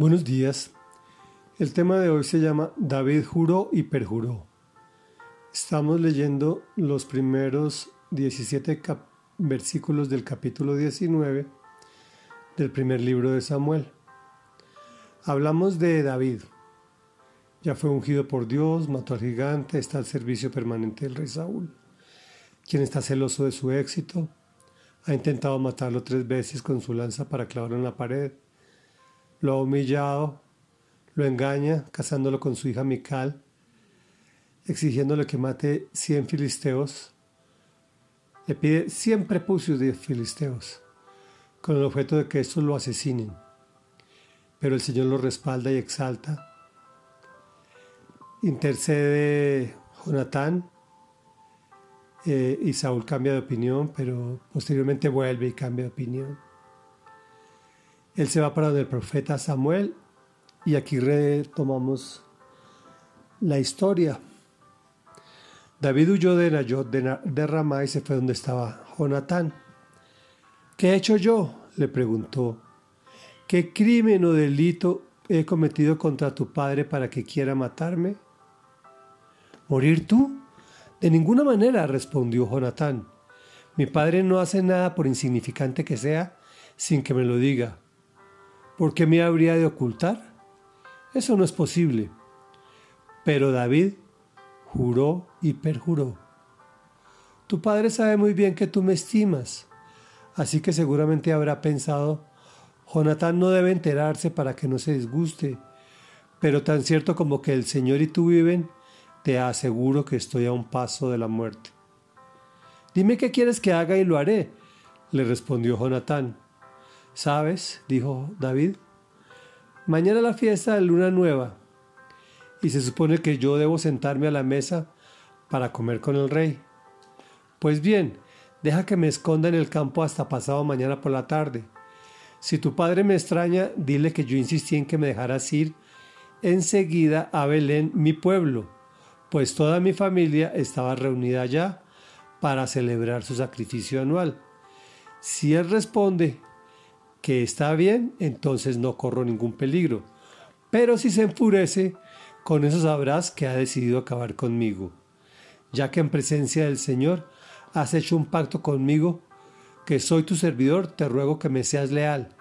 Buenos días. El tema de hoy se llama David juró y perjuró. Estamos leyendo los primeros 17 versículos del capítulo 19 del primer libro de Samuel. Hablamos de David. Ya fue ungido por Dios, mató al gigante, está al servicio permanente del rey Saúl, quien está celoso de su éxito. Ha intentado matarlo tres veces con su lanza para clavarlo en la pared lo ha humillado, lo engaña, casándolo con su hija Mical, exigiéndole que mate cien filisteos. Le pide cien prepucios de filisteos, con el objeto de que estos lo asesinen. Pero el Señor lo respalda y exalta. Intercede Jonatán eh, y Saúl cambia de opinión, pero posteriormente vuelve y cambia de opinión. Él se va para el profeta Samuel y aquí retomamos la historia. David huyó de Nayot de Ramá y se fue donde estaba Jonatán. ¿Qué he hecho yo? le preguntó. ¿Qué crimen o delito he cometido contra tu padre para que quiera matarme? ¿Morir tú? De ninguna manera, respondió Jonatán. Mi padre no hace nada por insignificante que sea sin que me lo diga. ¿Por qué me habría de ocultar? Eso no es posible. Pero David juró y perjuró. Tu padre sabe muy bien que tú me estimas, así que seguramente habrá pensado, Jonatán no debe enterarse para que no se disguste, pero tan cierto como que el Señor y tú viven, te aseguro que estoy a un paso de la muerte. Dime qué quieres que haga y lo haré, le respondió Jonatán. ¿Sabes? dijo David. Mañana la fiesta de luna nueva y se supone que yo debo sentarme a la mesa para comer con el rey. Pues bien, deja que me esconda en el campo hasta pasado mañana por la tarde. Si tu padre me extraña, dile que yo insistí en que me dejaras ir enseguida a Belén, mi pueblo, pues toda mi familia estaba reunida allá para celebrar su sacrificio anual. Si él responde que está bien, entonces no corro ningún peligro. Pero si se enfurece, con eso sabrás que ha decidido acabar conmigo, ya que en presencia del Señor has hecho un pacto conmigo, que soy tu servidor, te ruego que me seas leal.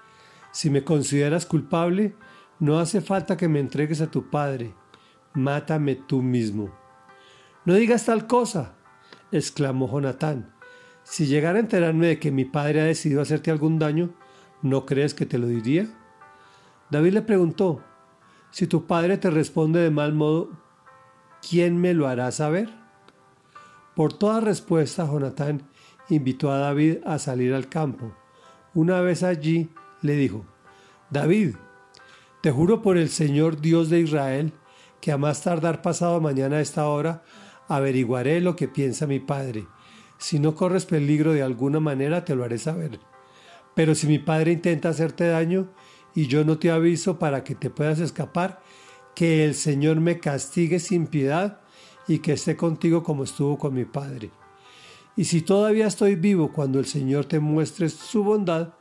Si me consideras culpable, no hace falta que me entregues a tu Padre, mátame tú mismo. No digas tal cosa, exclamó Jonatán. Si llegara a enterarme de que mi padre ha decidido hacerte algún daño, ¿No crees que te lo diría? David le preguntó, si tu padre te responde de mal modo, ¿quién me lo hará saber? Por toda respuesta, Jonatán invitó a David a salir al campo. Una vez allí, le dijo, David, te juro por el Señor Dios de Israel, que a más tardar pasado mañana a esta hora, averiguaré lo que piensa mi padre. Si no corres peligro de alguna manera, te lo haré saber. Pero si mi padre intenta hacerte daño y yo no te aviso para que te puedas escapar, que el Señor me castigue sin piedad y que esté contigo como estuvo con mi padre. Y si todavía estoy vivo cuando el Señor te muestre su bondad,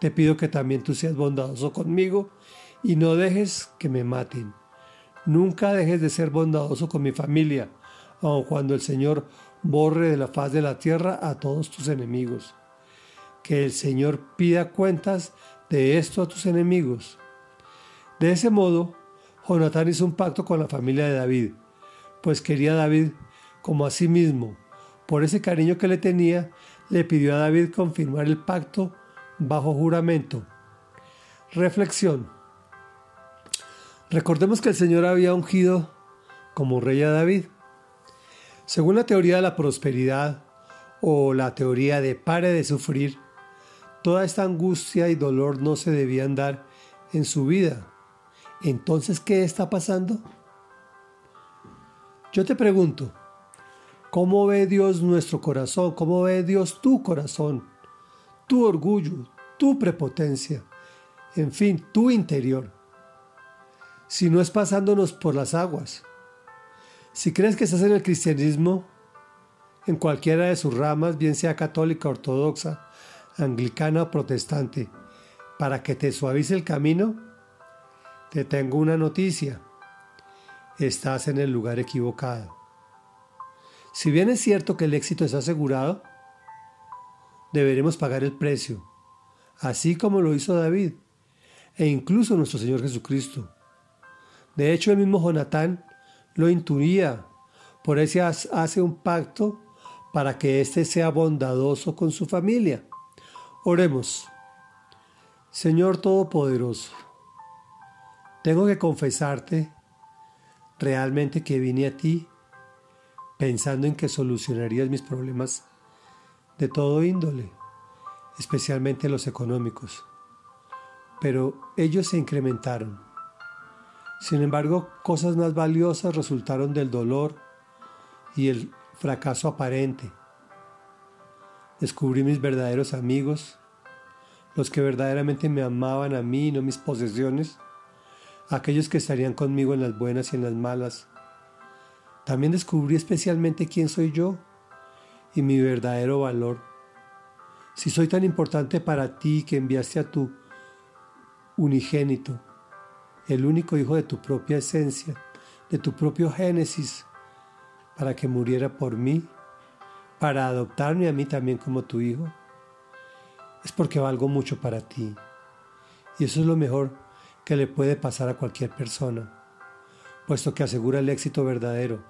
te pido que también tú seas bondadoso conmigo y no dejes que me maten. Nunca dejes de ser bondadoso con mi familia, aun cuando el Señor borre de la faz de la tierra a todos tus enemigos que el Señor pida cuentas de esto a tus enemigos. De ese modo, Jonatán hizo un pacto con la familia de David, pues quería a David como a sí mismo. Por ese cariño que le tenía, le pidió a David confirmar el pacto bajo juramento. Reflexión. Recordemos que el Señor había ungido como rey a David. Según la teoría de la prosperidad o la teoría de pare de sufrir, Toda esta angustia y dolor no se debían dar en su vida. Entonces, ¿qué está pasando? Yo te pregunto, ¿cómo ve Dios nuestro corazón? ¿Cómo ve Dios tu corazón? Tu orgullo, tu prepotencia, en fin, tu interior. Si no es pasándonos por las aguas. Si crees que estás en el cristianismo, en cualquiera de sus ramas, bien sea católica, ortodoxa, anglicana o protestante, para que te suavice el camino? Te tengo una noticia. Estás en el lugar equivocado. Si bien es cierto que el éxito es asegurado, deberemos pagar el precio, así como lo hizo David e incluso nuestro Señor Jesucristo. De hecho, el mismo Jonatán lo intuía, por eso hace un pacto para que éste sea bondadoso con su familia. Oremos. Señor Todopoderoso, tengo que confesarte realmente que vine a ti pensando en que solucionarías mis problemas de todo índole, especialmente los económicos. Pero ellos se incrementaron. Sin embargo, cosas más valiosas resultaron del dolor y el fracaso aparente. Descubrí mis verdaderos amigos, los que verdaderamente me amaban a mí y no mis posesiones, aquellos que estarían conmigo en las buenas y en las malas. También descubrí especialmente quién soy yo y mi verdadero valor. Si soy tan importante para ti que enviaste a tu unigénito, el único hijo de tu propia esencia, de tu propio génesis, para que muriera por mí, para adoptarme a mí también como tu hijo, es porque valgo mucho para ti. Y eso es lo mejor que le puede pasar a cualquier persona, puesto que asegura el éxito verdadero,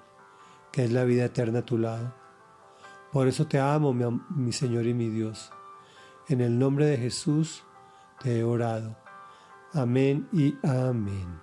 que es la vida eterna a tu lado. Por eso te amo, mi, Señor y mi Dios. En el nombre de Jesús te he orado. Amén y amén.